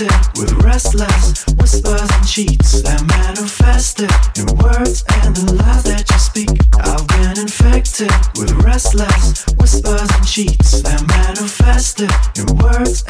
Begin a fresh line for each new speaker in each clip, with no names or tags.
with restless whispers and cheats that manifested in words and the lies that you speak. I've
been infected with restless whispers and cheats that manifested in words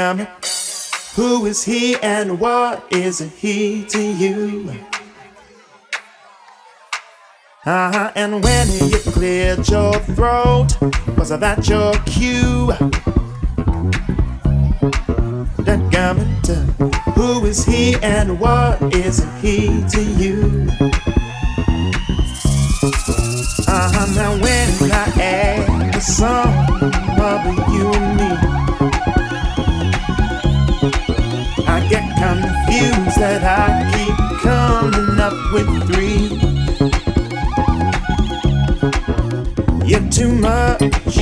Who is he and what is he to you? Uh-huh, and when you cleared your throat, was that your cue? That garment, who is he and what is he to you? Uh-huh, now when I add the sum you and me, confused that I keep coming up with three. You're too much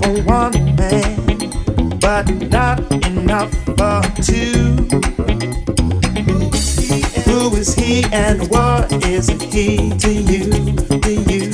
for one man, but not enough for two. Who is he and what is he to you? To you,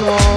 corazón.